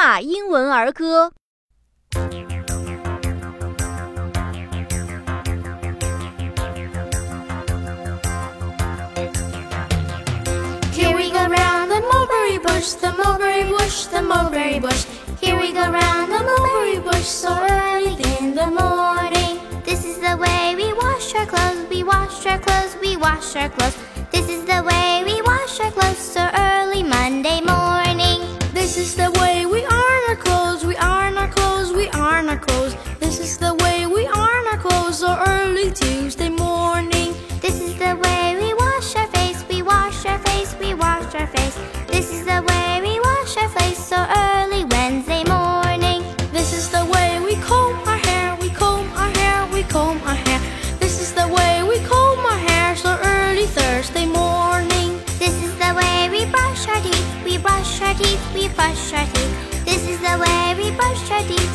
纳英文儿歌。Here we go round the mulberry bush, the mulberry bush, the mulberry bush. Here we go round the mulberry bush so early in the morning. This is the way we wash our clothes, we wash our clothes, we wash our clothes. This is the way we wash our clothes so early Our clothes, we iron our clothes, we iron our clothes. This is the way we iron our clothes so early Tuesday morning. This is the way we wash our face, we wash our face, we wash our face. This is the way we wash our face so early Wednesday morning. This is the way we comb our hair, we comb our hair, we comb our hair. This is the way we comb our hair so early Thursday morning. This is the way we brush our teeth, we brush our teeth, we brush our teeth. This is the way we brush our teeth